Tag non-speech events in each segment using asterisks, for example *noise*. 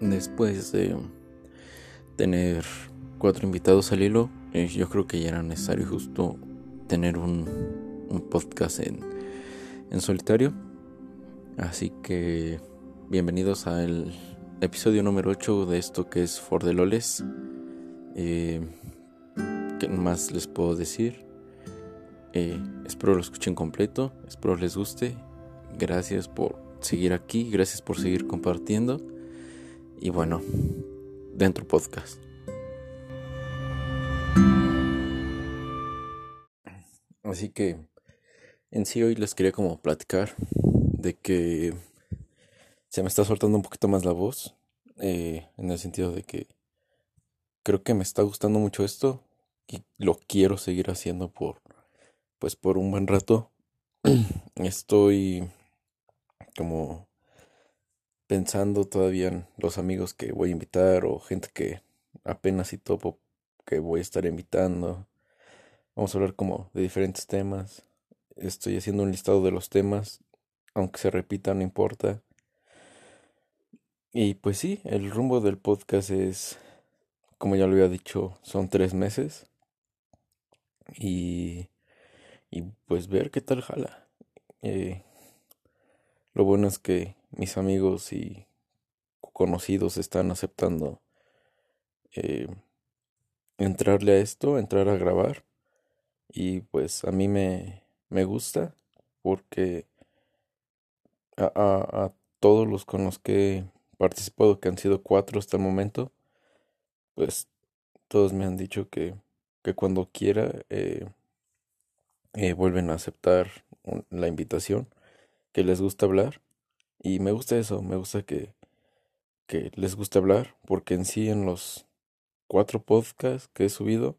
después de tener cuatro invitados al hilo, eh, yo creo que ya era necesario justo tener un, podcast en, en solitario. Así que bienvenidos al episodio número 8 de esto que es For the Loles. Eh, ¿Qué más les puedo decir? Eh, espero lo escuchen completo, espero les guste. Gracias por seguir aquí, gracias por seguir compartiendo. Y bueno, dentro podcast. Así que en sí hoy les quería como platicar de que se me está soltando un poquito más la voz, eh, en el sentido de que creo que me está gustando mucho esto y lo quiero seguir haciendo por, pues por un buen rato. *clears throat* Estoy como pensando todavía en los amigos que voy a invitar o gente que apenas y topo que voy a estar invitando. Vamos a hablar como de diferentes temas. Estoy haciendo un listado de los temas, aunque se repita, no importa. Y pues sí, el rumbo del podcast es, como ya lo había dicho, son tres meses. Y, y pues ver qué tal jala. Eh, lo bueno es que mis amigos y conocidos están aceptando eh, entrarle a esto, entrar a grabar. Y pues a mí me, me gusta porque a, a, todos los con los que he participado, que han sido cuatro hasta el momento, pues todos me han dicho que, que cuando quiera eh, eh, vuelven a aceptar la invitación que les gusta hablar. Y me gusta eso, me gusta que, que les guste hablar, porque en sí en los cuatro podcasts que he subido,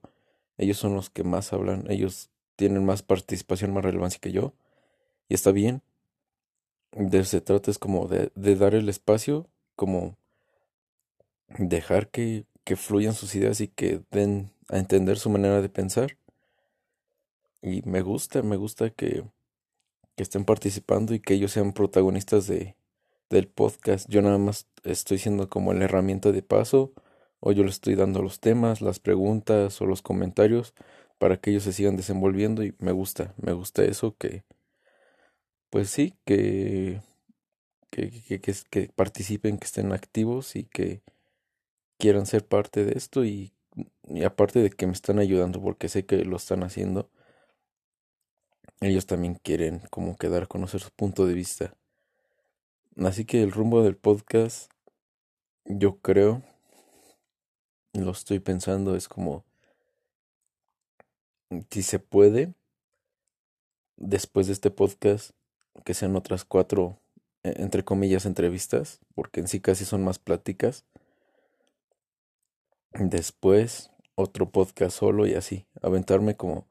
ellos son los que más hablan, ellos tienen más participación, más relevancia que yo, y está bien. De se trata es como de, de dar el espacio, como dejar que, que fluyan sus ideas y que den a entender su manera de pensar. Y me gusta, me gusta que, que estén participando y que ellos sean protagonistas de, del podcast. Yo nada más estoy siendo como la herramienta de paso o yo les estoy dando los temas, las preguntas o los comentarios para que ellos se sigan desenvolviendo y me gusta, me gusta eso que pues sí, que que, que, que, participen, que estén activos y que quieran ser parte de esto y aparte de que me están ayudando porque sé que lo están haciendo ellos también quieren como quedar a conocer su punto de vista. Así que el rumbo del podcast, yo creo, lo estoy pensando, es como, si se puede, después de este podcast, que sean otras cuatro, e, entre comillas, entrevistas, porque en sí casi son más pláticas. Después, otro podcast solo y así, aventarme como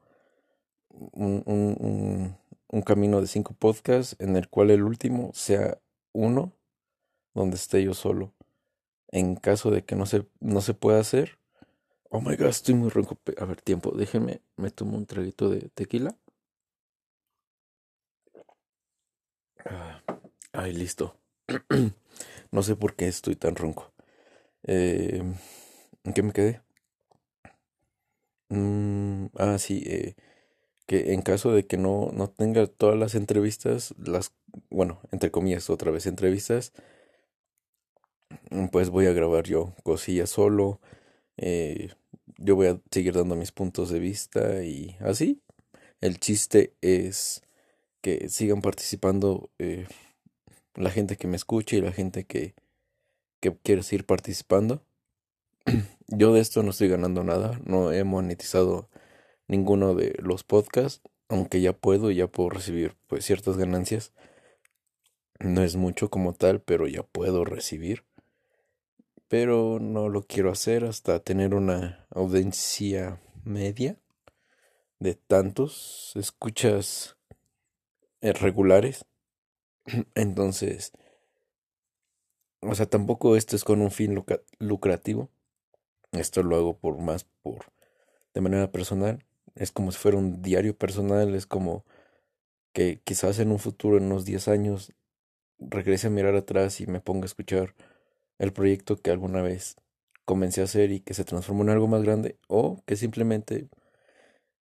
un, un, un, camino de cinco podcasts en el cual el último sea uno donde esté yo solo. En caso de que no se, no se pueda hacer. Oh my god, estoy muy ronco. A ver, tiempo, déjeme, me tomo un traguito de tequila. Ah, ay, listo. *clears throat* no sé por qué estoy tan ronco. Eh, ¿En qué me quedé? Mm, ah, sí, eh, que en caso de que no, no tenga todas las entrevistas, las, bueno, entre comillas, otra vez entrevistas, pues voy a grabar yo cosillas solo, eh, yo voy a seguir dando mis puntos de vista y así. El chiste es que sigan participando eh, la gente que me escuche y la gente que, que quiere seguir participando. *clears throat* Yo de esto no estoy ganando nada, no he monetizado ninguno de los podcasts, aunque ya puedo, ya puedo recibir pues ciertas ganancias. No es mucho como tal, pero ya puedo recibir. Pero no lo quiero hacer hasta tener una audiencia media de tantos escuchas eh, regulares. *clears throat* Entonces, o sea, tampoco esto es con un fin lucrativo. Esto lo hago por más por de manera personal es como si fuera un diario personal, es como que quizás en un futuro, en unos 10 años, regrese a mirar atrás y me ponga a escuchar el proyecto que alguna vez comencé a hacer y que se transformó en algo más grande o que simplemente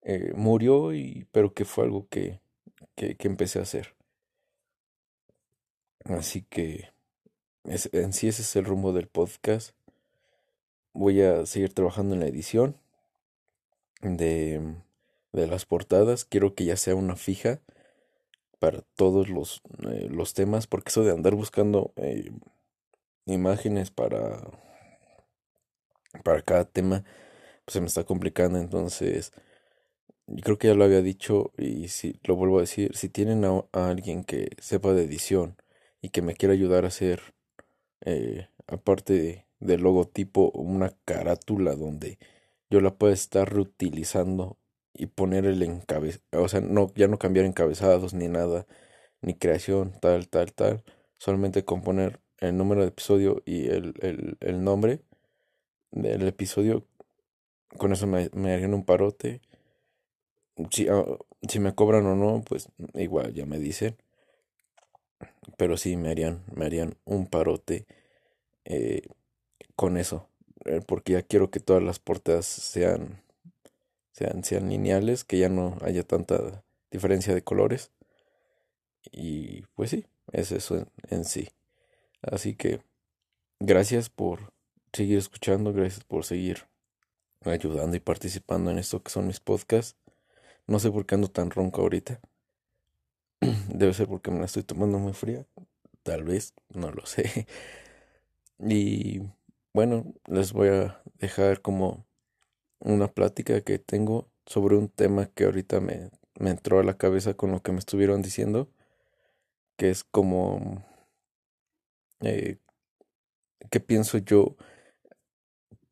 eh, murió y pero que fue algo que, que, empecé a hacer. Así que en sí ese es el rumbo del podcast. Voy a seguir trabajando en la edición de, de las portadas. Quiero que ya sea una fija para todos los, eh, los temas, porque eso de andar buscando eh, imágenes para, para cada tema, pues se me está complicando. Entonces, yo creo que ya lo había dicho y si lo vuelvo a decir, si tienen a, alguien que sepa de edición y que me quiera ayudar a hacer, eh, aparte del logotipo, una carátula donde yo la pueda estar reutilizando y poner el encabezado, o sea, no, ya no cambiar encabezados ni nada, ni creación, tal, tal, tal, solamente componer el número de episodio y el, el, el nombre del episodio, con eso me, me harían un parote. Si, ah, si me cobran o no, pues igual ya me dicen. Pero sí me harían, me harían un parote eh, con eso. Eh, porque ya quiero que todas las portadas sean sean, sean lineales, que ya no haya tanta diferencia de colores. Y pues sí, es eso en, sí. Así que gracias por seguir escuchando, gracias por seguir ayudando y participando en esto que son mis podcasts. No sé por qué ando tan ronco ahorita. *clears throat* Debe ser porque me la estoy tomando muy fría. Tal vez, no lo *laughs* sé. Y bueno, les voy a dejar como una plática que tengo sobre un tema que ahorita me, me entró a la cabeza con lo que me estuvieron diciendo, que es como, eh, ¿qué pienso yo?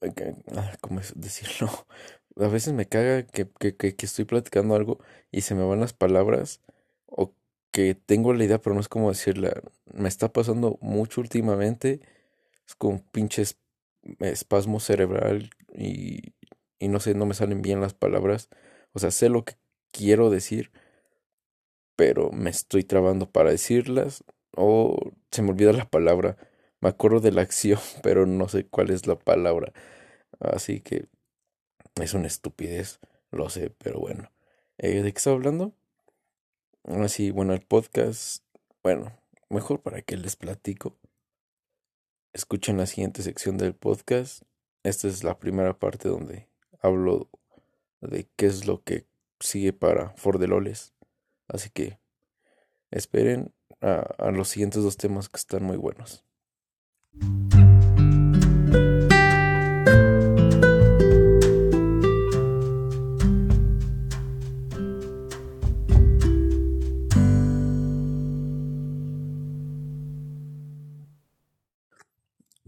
Eh, ah, ¿Cómo es decirlo? *laughs* A veces me caga que, que, que, que estoy platicando algo y se me van las palabras o que tengo la idea pero no es como decirla. Me está pasando mucho últimamente. Es como un pinche espasmo cerebral y y no sé, no me salen bien las palabras. O sea, sé lo que quiero decir, pero me estoy trabando para decirlas o se me olvida la palabra. Me acuerdo de la acción, *laughs* pero no sé cuál es la palabra. Así que es una estupidez, lo sé, pero bueno. Eh, ¿De qué estaba hablando? Así, bueno, el podcast, bueno, mejor para que les platico. Escuchen la siguiente sección del podcast. Esta es la primera parte donde hablo de qué es lo que sigue para Fordeloles. Así que esperen a, a los siguientes dos temas que están muy buenos.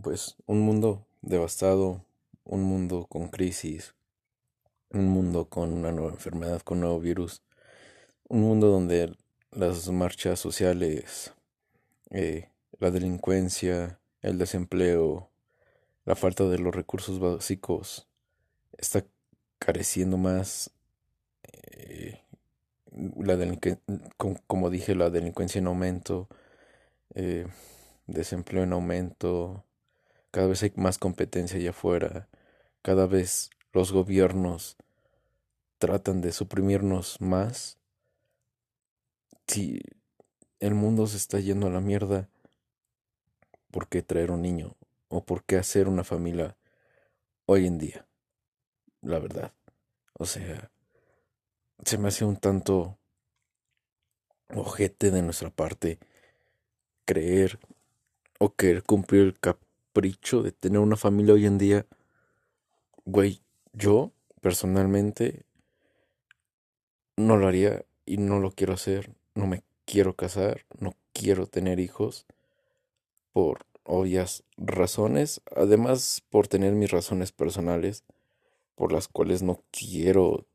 Pues un mundo devastado, un mundo con crisis, un mundo con una nueva enfermedad, con un nuevo virus, un mundo donde las marchas sociales, eh, la delincuencia, el desempleo, la falta de los recursos básicos está careciendo más. Eh, la como, dije, la delincuencia en aumento, eh, desempleo en aumento, cada vez hay más competencia allá afuera, cada vez los gobiernos tratan de suprimirnos más, si el mundo se está yendo a la mierda, ¿por qué traer un niño? ¿O por qué hacer una familia hoy en día? La verdad. O sea, se me hace un tanto ojete de nuestra parte creer o querer cumplir el capricho de tener una familia hoy en día. Güey, yo, personalmente, no lo haría y no lo quiero hacer. No me quiero casar, no quiero tener hijos por obvias razones. Además, por tener mis razones personales por las cuales no quiero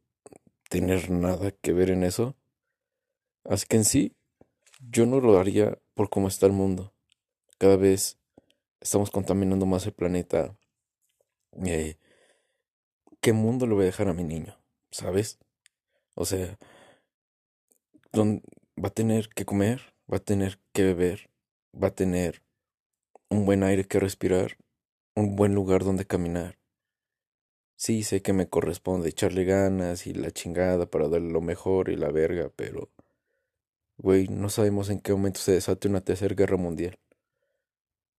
tener nada que ver en eso. Así que en sí, yo no lo haría por cómo está el mundo. Cada vez estamos contaminando más el planeta. Eh, ¿qué mundo le voy a dejar a mi niño? ¿Sabes? O sea, va a tener que comer, va a tener que beber, va a tener un buen aire que respirar, un buen lugar donde caminar. Sí, sé que me corresponde echarle ganas y la chingada para darle lo mejor y la verga, pero, güey, no sabemos en qué momento se desate una tercera guerra mundial.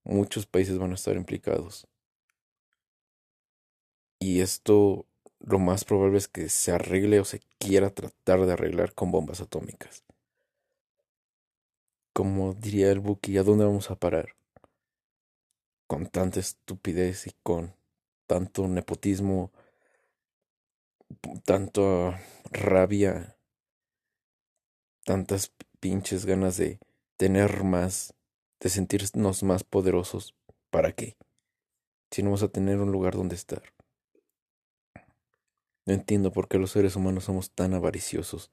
Muchos países van a estar implicados. Y esto lo más probable es que se arregle o se quiera tratar de arreglar con bombas atómicas. Como diría el Buki, ¿a dónde vamos a parar? Con tanta estupidez y con tanto nepotismo, tanta rabia, tantas pinches ganas de tener más, de sentirnos más poderosos. ¿Para qué? Si no vamos a tener un lugar donde estar. No entiendo por qué los seres humanos somos tan avariciosos,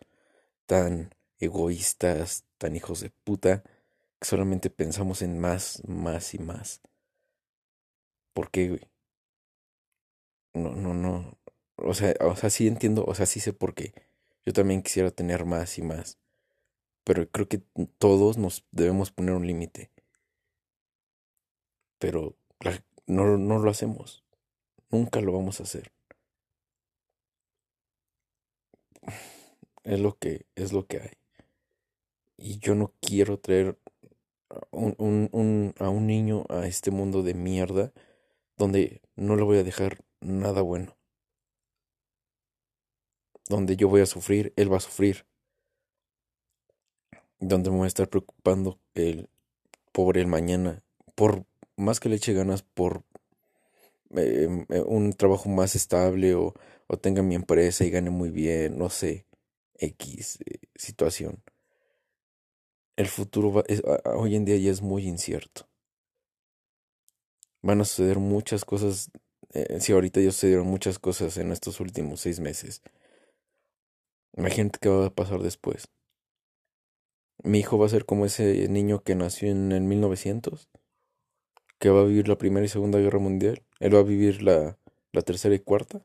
tan egoístas, tan hijos de puta, que solamente pensamos en más, más y más. ¿Por qué, güey? No, no, no. O sea, o sea, sí entiendo, o sea, sí sé por qué. Yo también quisiera tener más y más. Pero creo que todos nos debemos poner un límite. Pero no, no lo hacemos. Nunca lo vamos a hacer. Es lo que, es lo que hay. Y yo no quiero traer un, un, un, a un niño a este mundo de mierda donde no le voy a dejar nada bueno. Donde yo voy a sufrir, él va a sufrir. Donde me voy a estar preocupando el pobre el mañana. Por más que le eche ganas por eh, un trabajo más estable o, o tenga mi empresa y gane muy bien, no sé, X eh, situación. El futuro hoy en día ya es muy incierto. Van a suceder muchas cosas, eh, si ahorita ya sucedieron muchas cosas en estos últimos seis meses. Imagínate qué va a pasar después. Mi hijo va a ser como ese niño que nació en el 1900, que va a vivir la Primera y Segunda Guerra Mundial. Él va a vivir la, la Tercera y Cuarta.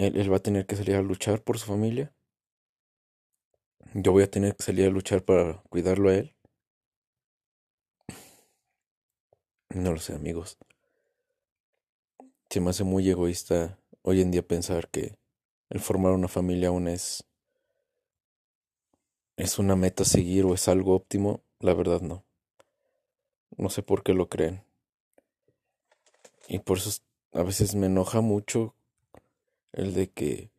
Él, va a tener que salir a luchar por su familia. Yo voy a tener que salir a luchar para cuidarlo a él. No lo sé, amigos. Se me hace muy egoísta hoy en día pensar que el formar una familia aún es es una meta a seguir o es algo óptimo. La verdad no. No sé por qué lo creen. Y por eso a veces me enoja mucho el de que,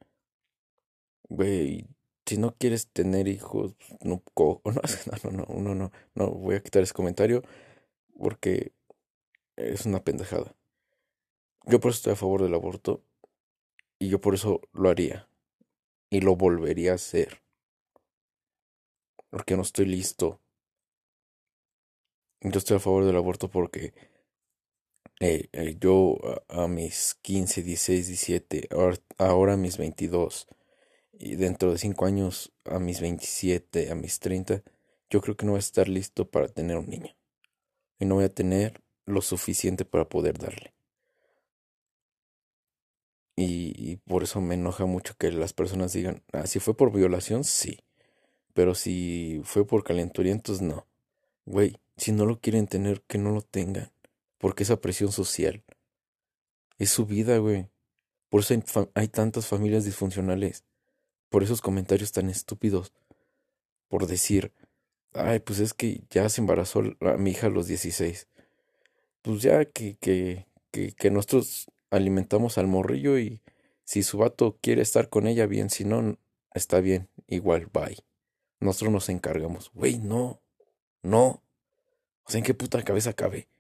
güey, si no quieres tener hijos, no, *laughs* *laughs* no, no, no, no, no, voy a quitar ese comentario porque es una pendejada. Yo por eso estoy a favor del aborto y yo por eso lo haría y lo volvería a hacer. Porque no estoy listo. Yo estoy a favor del aborto porque eh, eh, yo a, mis 15, 16, 17, ahora, a mis 22 y dentro de 5 años a mis 27, a mis 30, yo creo que no voy a estar listo para tener un niño. Y no voy a tener lo suficiente para poder darle. Y, por eso me enoja mucho que las personas digan, ah, si fue por violación, sí. Pero si fue por calenturientos, no. Güey, si no lo quieren tener, que no lo tengan porque esa presión social es su vida, güey. Por eso hay, tantas familias disfuncionales. Por esos comentarios tan estúpidos. Por decir, ay, pues es que ya se embarazó a mi hija a los 16. Pues ya que, que, que, que nosotros alimentamos al morrillo y si su vato quiere estar con ella, bien. Si no, está bien. Igual, bye. Nosotros nos encargamos. Güey, no. No. O sea, ¿en qué puta cabeza cabe?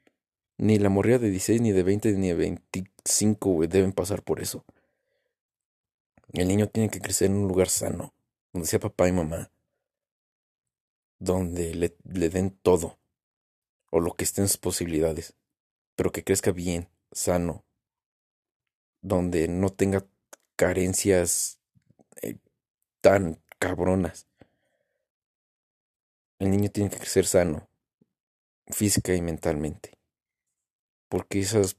Ni la morría de 16, ni de 20, ni de 25, güey, deben pasar por eso. El niño tiene que crecer en un lugar sano, donde sea papá y mamá, donde le, le den todo, o lo que esté en sus posibilidades, pero que crezca bien, sano, donde no tenga carencias eh, tan cabronas. El niño tiene que crecer sano, física y mentalmente porque esos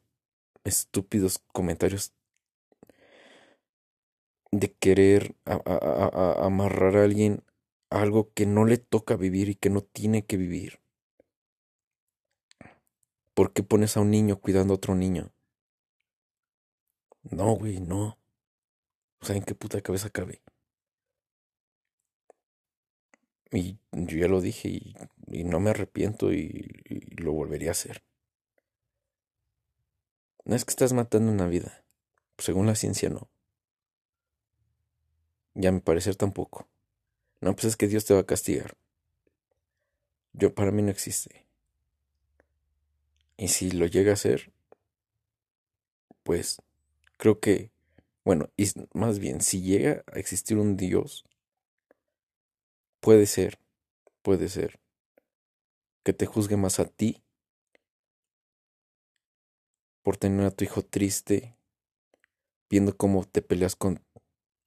estúpidos comentarios de querer amarrar a alguien a algo que no le toca vivir y que no tiene que vivir. ¿Por qué pones a un niño cuidando a otro niño? No, güey, no. O sea, ¿en qué puta cabeza cabe? Y yo ya lo dije y, no me arrepiento y, lo volvería a hacer. No es que estás matando una vida. Según la ciencia, no. Ya a mi parecer tampoco. No, pues es que Dios te va a castigar. Yo, para mí no existe. Y si lo llega a hacer, pues creo que, bueno, y más bien, si llega a existir un Dios, puede ser, puede ser, que te juzgue más a ti por tener a tu hijo triste, viendo cómo te peleas con,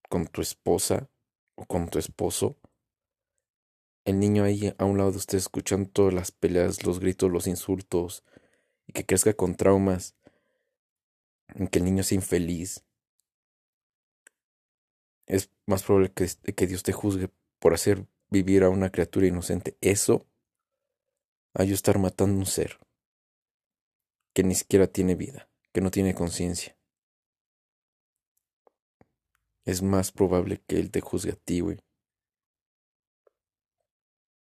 con tu esposa o con tu esposo. El niño ahí a un lado de usted escuchando todas las peleas, los gritos, los insultos, y que crezca con traumas en que el niño sea infeliz, es más probable que, que Dios te juzgue por hacer vivir a una criatura inocente. Eso a yo estar matando un ser que ni siquiera tiene vida, que no tiene conciencia. Es más probable que Él te juzgue a ti, güey.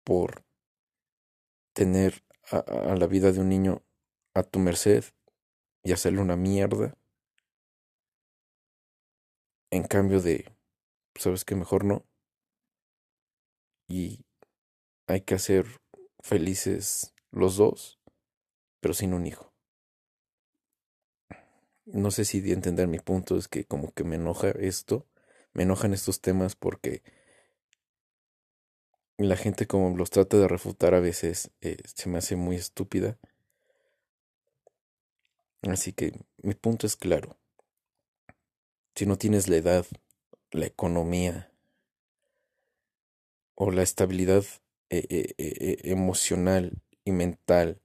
Por tener a la vida de un niño a tu merced y hacerle una mierda. En cambio de, ¿sabes que Mejor no. Y hay que hacer felices los dos, pero sin un hijo. No sé si de entender mi punto, es que como que me enoja esto, me enojan estos temas porque la gente como los trata de refutar a veces eh, se me hace muy estúpida Así que mi punto es claro. Si no tienes la edad, la economía o la estabilidad eh, eh, emocional y mental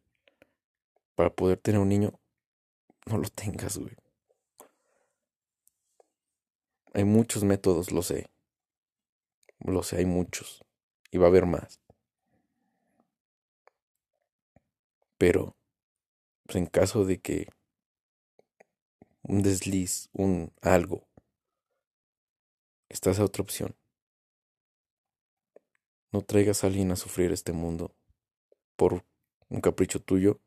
para poder tener un niño, no lo tengas, güey. Hay muchos métodos, lo sé. Lo sé, hay muchos. Y va a haber más. Pero, pues en caso de que un desliz, un algo. Estás a otra opción. No traigas a alguien a sufrir este mundo por un capricho tuyo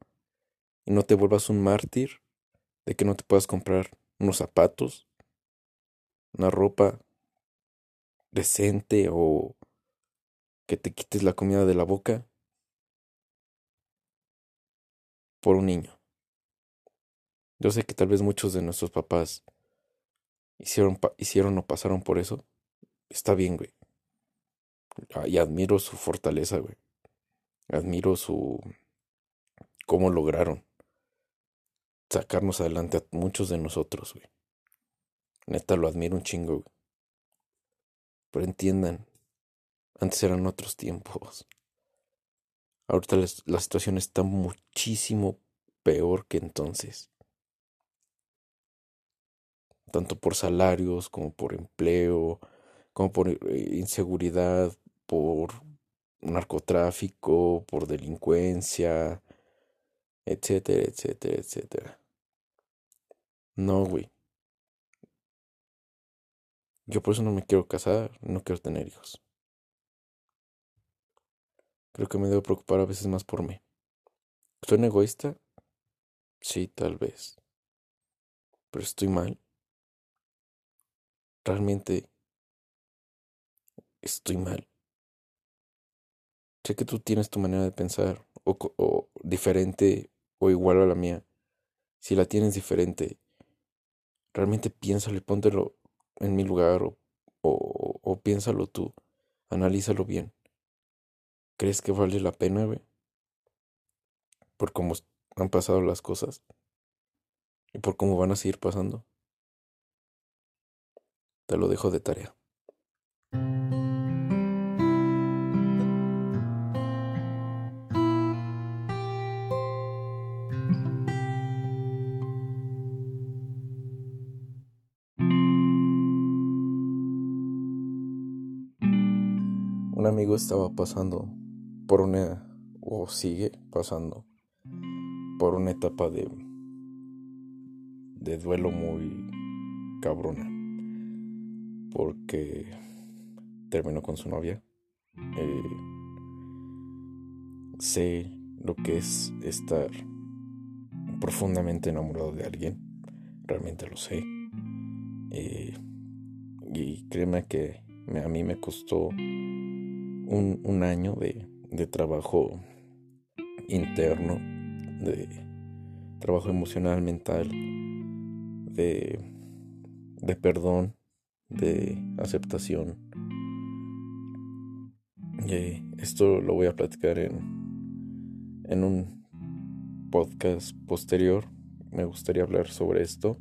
y no te vuelvas un mártir de que no te puedas comprar unos zapatos, una ropa decente o que te quites la comida de la boca por un niño. Yo sé que tal vez muchos de nuestros papás hicieron, hicieron o pasaron por eso. Está bien, güey. Ah, y admiro su fortaleza, güey. Admiro su... cómo lograron sacarnos adelante a muchos de nosotros, güey. Neta, lo admiro un chingo, güey. Pero entiendan, antes eran otros tiempos. Ahorita la situación está muchísimo peor que entonces tanto por salarios como por empleo, como por eh, inseguridad, por narcotráfico, por delincuencia, etcétera, etcétera, etcétera. No, güey. Yo por eso no me quiero casar, no quiero tener hijos. Creo que me debo preocupar a veces más por mí. ¿Soy egoísta? Sí, tal vez. Pero estoy mal realmente estoy mal. Sé que tú tienes tu manera de pensar o, diferente o igual a la mía. Si la tienes diferente, realmente piénsalo y póntelo en mi lugar o, o, o piénsalo tú. Analízalo bien. ¿Crees que vale la pena, güey? Por cómo han pasado las cosas y por cómo van a seguir pasando. Te lo dejo de tarea. Estaba pasando por una, o sigue pasando, por una etapa de, de duelo muy cabrona. Porque terminó con su novia. Eh, sé lo que es estar profundamente enamorado de alguien. Realmente lo sé. Eh, y créeme que a mí me costó un, un año de, de trabajo interno, de trabajo emocional, mental, de, de perdón, de aceptación. Y esto lo voy a platicar en, en un podcast posterior. Me gustaría hablar sobre esto.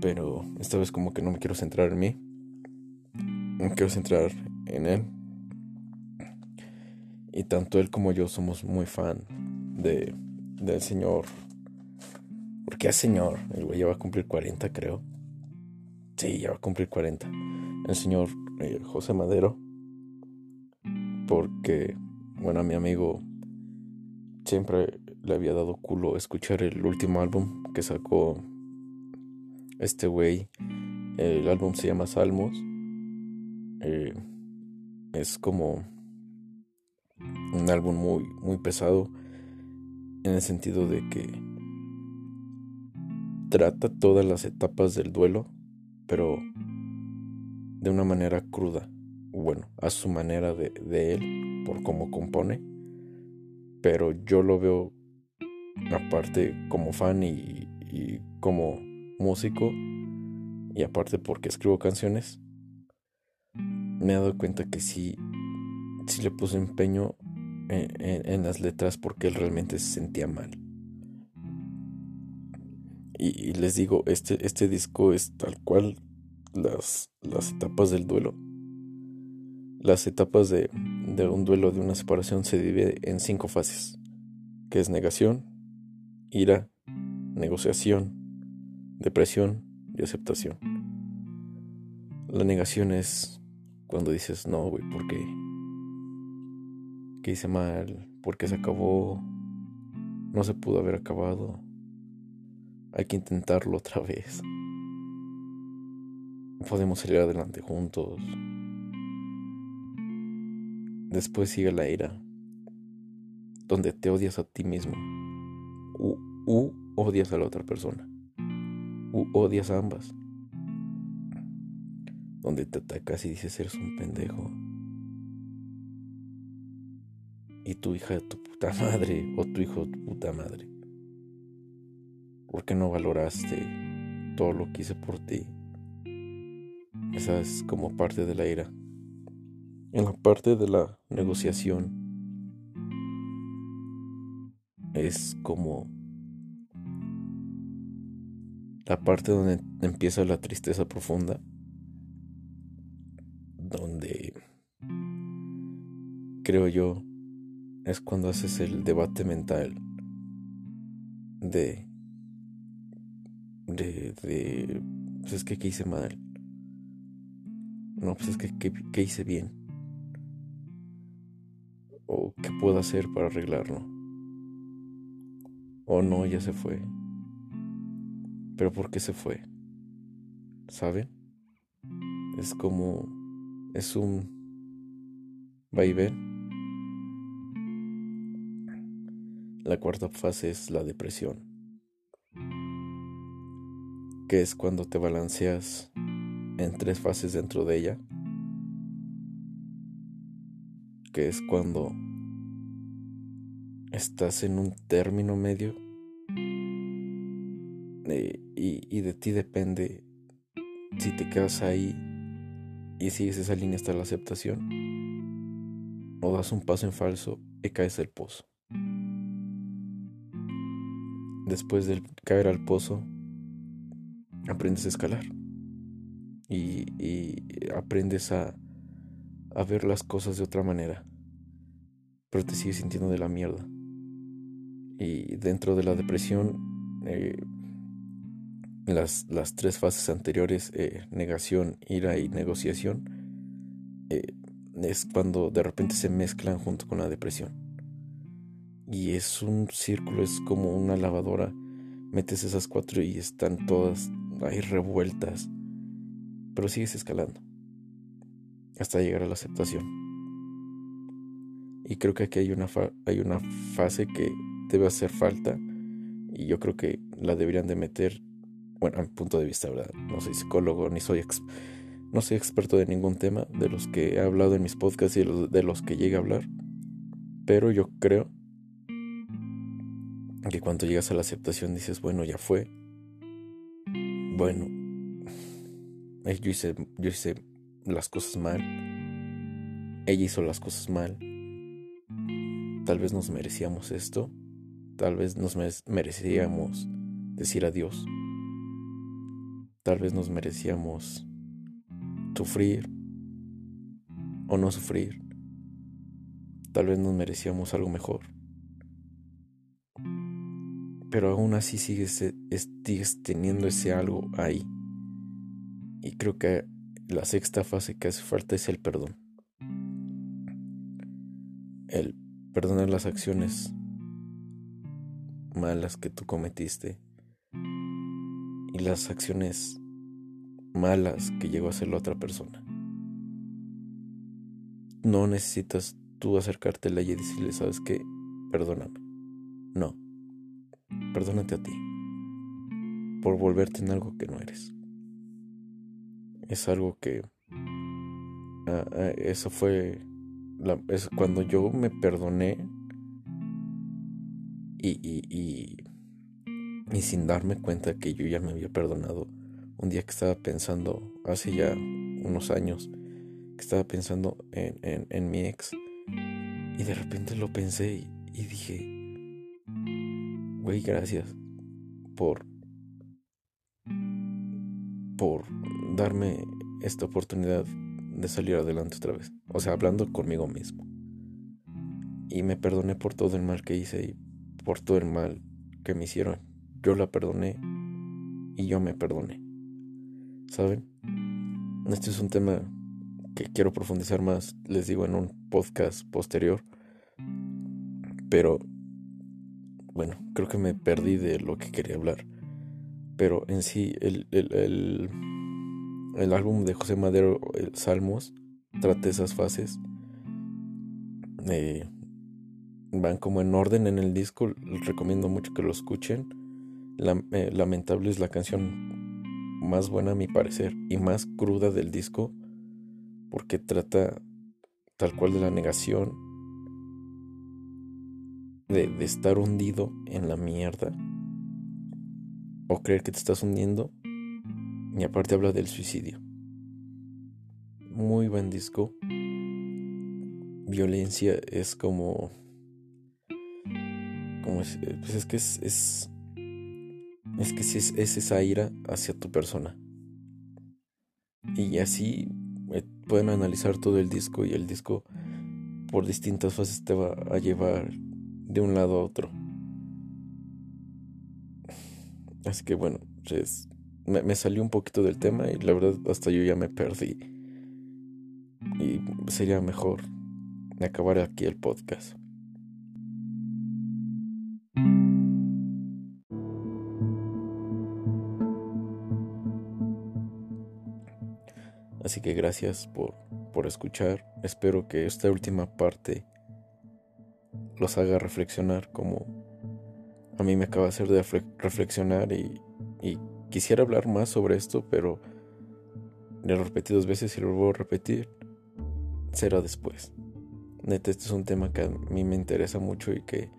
Pero esta vez como que no me quiero centrar en mí. Me quiero centrar en él. Y tanto él como yo somos muy fan de, del señor. Porque es señor. El güey ya va a cumplir 40 creo. Sí, ya va a cumplir 40. El señor eh, José Madero. Porque, bueno, a mi amigo siempre le había dado culo escuchar el último álbum que sacó este güey. El álbum se llama Salmos. Eh, es como un álbum muy, muy pesado en el sentido de que trata todas las etapas del duelo, pero de una manera cruda. Bueno, a su manera de, de él, por cómo compone. Pero yo lo veo aparte como fan y, y como músico y aparte porque escribo canciones, me he dado cuenta que sí, sí le puse empeño en, las letras porque él realmente se sentía mal. Y, les digo, este, este disco es tal cual las, las etapas del duelo. Las etapas de, de un duelo, de una separación, se divide en cinco fases, que es negación, ira, negociación, depresión y aceptación. La negación es cuando dices, no, güey, ¿por qué? ¿Qué hice mal? ¿Por qué se acabó? No se pudo haber acabado. Hay que intentarlo otra vez. Podemos salir adelante juntos. Después sigue la ira, donde te odias a ti mismo u, u odias a la otra persona u odias a ambas. Donde te atacas y dices eres un pendejo. Y tu hija de tu puta *laughs* madre o tu hijo de tu puta madre. Porque no valoraste todo lo que hice por ti. Esa es como parte de la ira. En la parte de la negociación es como la parte donde empieza la tristeza profunda, creo yo es cuando haces el debate mental de de, de pues es que qué hice mal no pues es que qué hice bien o qué puedo hacer para arreglarlo o no ya se fue pero ¿por qué se fue? ¿Saben? Es como... Es un... vaivén. La cuarta fase es la depresión. Que es cuando te balanceas en tres fases dentro de ella. Que es cuando estás en un término medio y, de ti depende si te quedas ahí y sigues esa línea hasta la aceptación o das un paso en falso y caes al pozo. Después de caer al pozo, aprendes a escalar y, aprendes a, ver las cosas de otra manera, pero te sigues sintiendo de la mierda. Y dentro de la depresión, eh, las, las tres fases anteriores, eh, negación, ira y negociación, eh, es cuando de repente se mezclan junto con la depresión. Y es un círculo, es como una lavadora. Metes esas cuatro y están todas ahí revueltas, pero sigues escalando hasta llegar a la aceptación. Y creo que aquí hay una, hay una fase que debe hacer falta y yo creo que la deberían de meter, bueno, a mi punto de vista, ¿verdad? No soy psicólogo ni soy, no soy experto de ningún tema de los que he hablado en mis podcasts y de los que llegue a hablar, pero yo creo que cuando llegas a la aceptación dices, bueno, ya fue, bueno, yo hice, yo hice las cosas mal, ella hizo las cosas mal, tal vez nos merecíamos esto, tal vez nos merecíamos decir adiós, tal vez nos merecíamos sufrir o no sufrir, tal vez nos merecíamos algo mejor pero aún así sigues, sigues teniendo ese algo ahí. Y creo que la sexta fase que hace falta es el perdón. El perdonar las acciones malas que tú cometiste y las acciones malas que llegó a hacer la otra persona. No necesitas tú acercártela y decirle, ¿sabes qué? Perdóname. No. Perdónate a ti por volverte en algo que no eres. Es algo que... Ah, ah, eso fue... es cuando yo me perdoné y, y, y, y, sin darme cuenta que yo ya me había perdonado. Un día que estaba pensando, hace ya unos años, que estaba pensando en, en, mi ex. Y de repente lo pensé y dije, güey, gracias por por darme esta oportunidad de salir adelante otra vez. O sea, hablando conmigo mismo. Y me perdoné por todo el mal que hice y por todo el mal que me hicieron. Yo la perdoné y yo me perdoné. ¿Saben? Este es un tema que quiero profundizar más, les digo, en un podcast posterior. Pero bueno, creo que me perdí de lo que quería hablar. Pero en sí, el, el, el, álbum de José Madero, Salmos, trata esas fases. Eh, van como en orden en el disco. Les recomiendo mucho que lo escuchen. Eh, Lamentable es la canción más buena a mi parecer y más cruda del disco porque trata tal cual de la negación de, estar hundido en la mierda o creer que te estás hundiendo. Y aparte habla del suicidio. Muy buen disco. Violencia es como. como es, pues es que es. Es, es que es, es esa ira hacia tu persona. Y así eh, pueden analizar todo el disco y el disco por distintas fases te va a llevar de un lado a otro. Así que bueno, pues, me, salió un poquito del tema y la verdad hasta yo ya me perdí. Y sería mejor acabar aquí el podcast. Así que gracias por, por escuchar. Espero que esta última parte los haga reflexionar como a mí me acaba de hacer de reflexionar y, quisiera hablar más sobre esto, pero lo repetí dos veces y lo vuelvo a repetir. Será después. Neta, este es un tema que a mí me interesa mucho y que,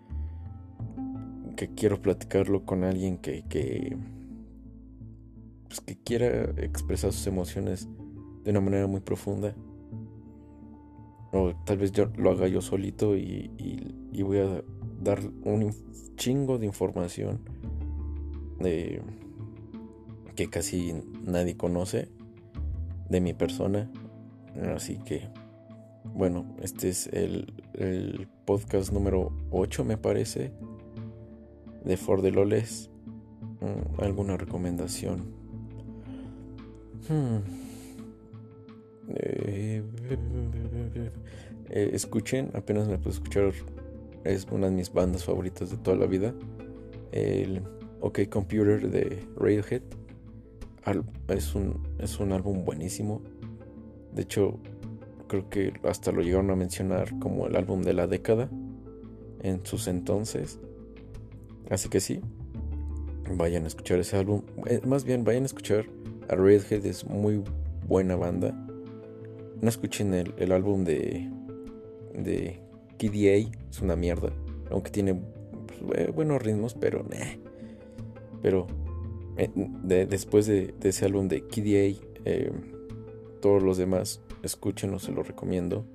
que quiero platicarlo con alguien que, que, pues que quiera expresar sus emociones de una manera muy profunda. O tal vez yo lo haga yo solito y, y, voy a dar un chingo de información de, que casi nadie conoce de mi persona. Así que, bueno, este es el, el podcast número 8, me parece, de For de Loles. Mm, ¿Alguna recomendación? Hmm. Escuchen, apenas me puedo escuchar es una de mis bandas favoritas de toda la vida. El OK Computer de Radiohead es un, es un álbum buenísimo. De hecho, creo que hasta lo llegaron a mencionar como el álbum de la década en sus entonces. Así que sí, vayan a escuchar ese álbum. Eh, más bien, vayan a escuchar a Radiohead, es muy buena banda. No escuchen el, álbum de, de KDA, es una mierda. Aunque tiene pues, buenos ritmos, pero Pero eh, después de, ese álbum de KDA, eh, todos los demás, escúchenlo, se lo recomiendo.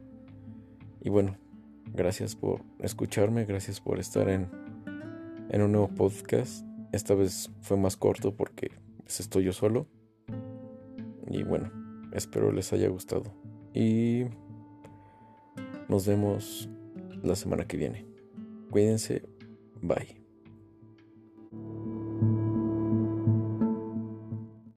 Y bueno, gracias por escucharme, gracias por estar en, en un nuevo podcast. Esta vez fue más corto porque pues, estoy yo solo. Y bueno, espero les haya gustado. Y nos vemos la semana que viene. Cuídense. Bye.